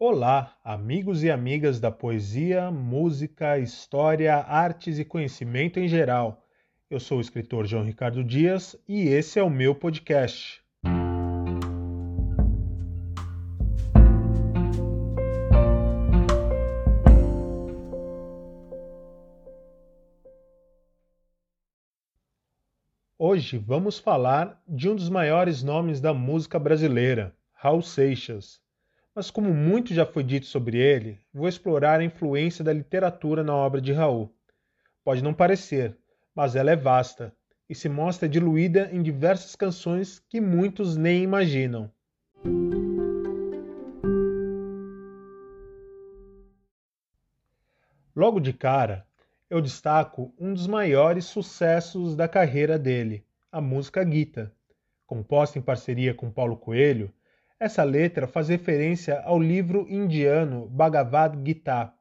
Olá, amigos e amigas da poesia, música, história, artes e conhecimento em geral. Eu sou o escritor João Ricardo Dias e esse é o meu podcast. Hoje vamos falar de um dos maiores nomes da música brasileira, Raul Seixas. Mas, como muito já foi dito sobre ele, vou explorar a influência da literatura na obra de Raul. Pode não parecer, mas ela é vasta e se mostra diluída em diversas canções que muitos nem imaginam. Logo de cara, eu destaco um dos maiores sucessos da carreira dele, a música Gita. Composta em parceria com Paulo Coelho, essa letra faz referência ao livro indiano Bhagavad Gita,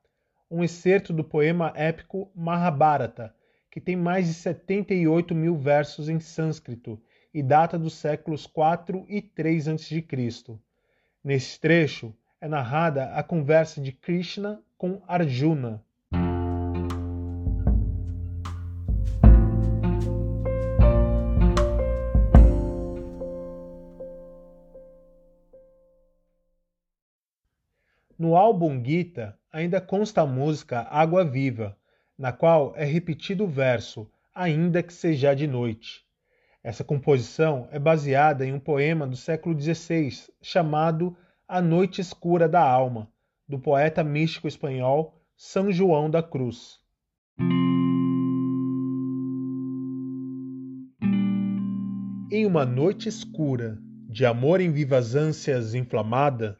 um excerto do poema épico Mahabharata, que tem mais de 78 mil versos em sânscrito e data dos séculos 4 e 3 a.C. Nesse trecho é narrada a conversa de Krishna com Arjuna, No álbum Gita ainda consta a música Água Viva, na qual é repetido o verso Ainda que seja de noite. Essa composição é baseada em um poema do século XVI chamado A Noite Escura da Alma, do poeta místico espanhol São João da Cruz. Em uma noite escura, de amor em vivas ânsias inflamada,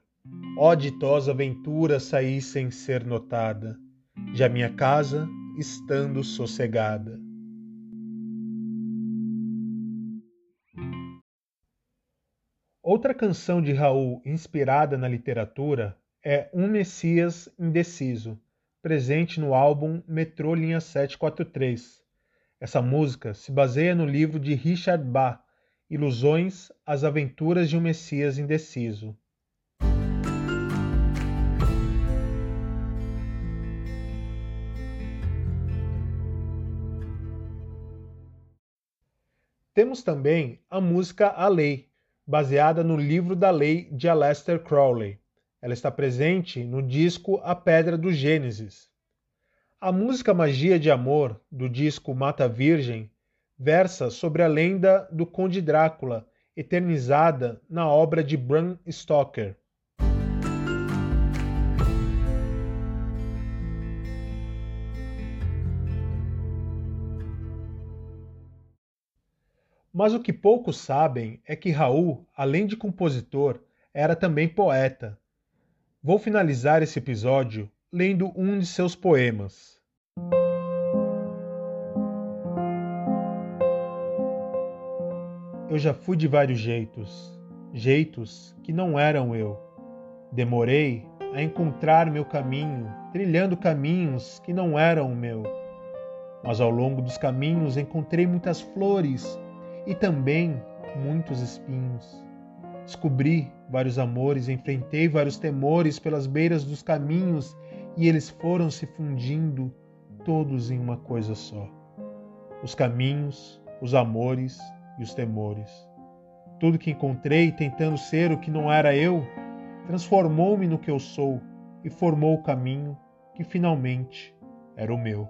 Ó ditosa aventura saí sem ser notada, de minha casa estando sossegada. Outra canção de Raul inspirada na literatura é Um Messias Indeciso, presente no álbum Metrô Linha 743. Essa música se baseia no livro de Richard Bach, Ilusões, As Aventuras de um Messias Indeciso. Temos também a música A Lei, baseada no livro da lei de Aleister Crowley. Ela está presente no disco A Pedra do Gênesis. A música Magia de Amor, do disco Mata Virgem, versa sobre a lenda do Conde Drácula, eternizada na obra de Bram Stoker. Mas o que poucos sabem é que Raul, além de compositor, era também poeta. Vou finalizar esse episódio lendo um de seus poemas. Eu já fui de vários jeitos, jeitos que não eram eu. Demorei a encontrar meu caminho, trilhando caminhos que não eram o meu. Mas ao longo dos caminhos encontrei muitas flores e também muitos espinhos. Descobri vários amores, enfrentei vários temores pelas beiras dos caminhos e eles foram se fundindo todos em uma coisa só: os caminhos, os amores e os temores. Tudo que encontrei tentando ser o que não era eu transformou-me no que eu sou e formou o caminho que finalmente era o meu.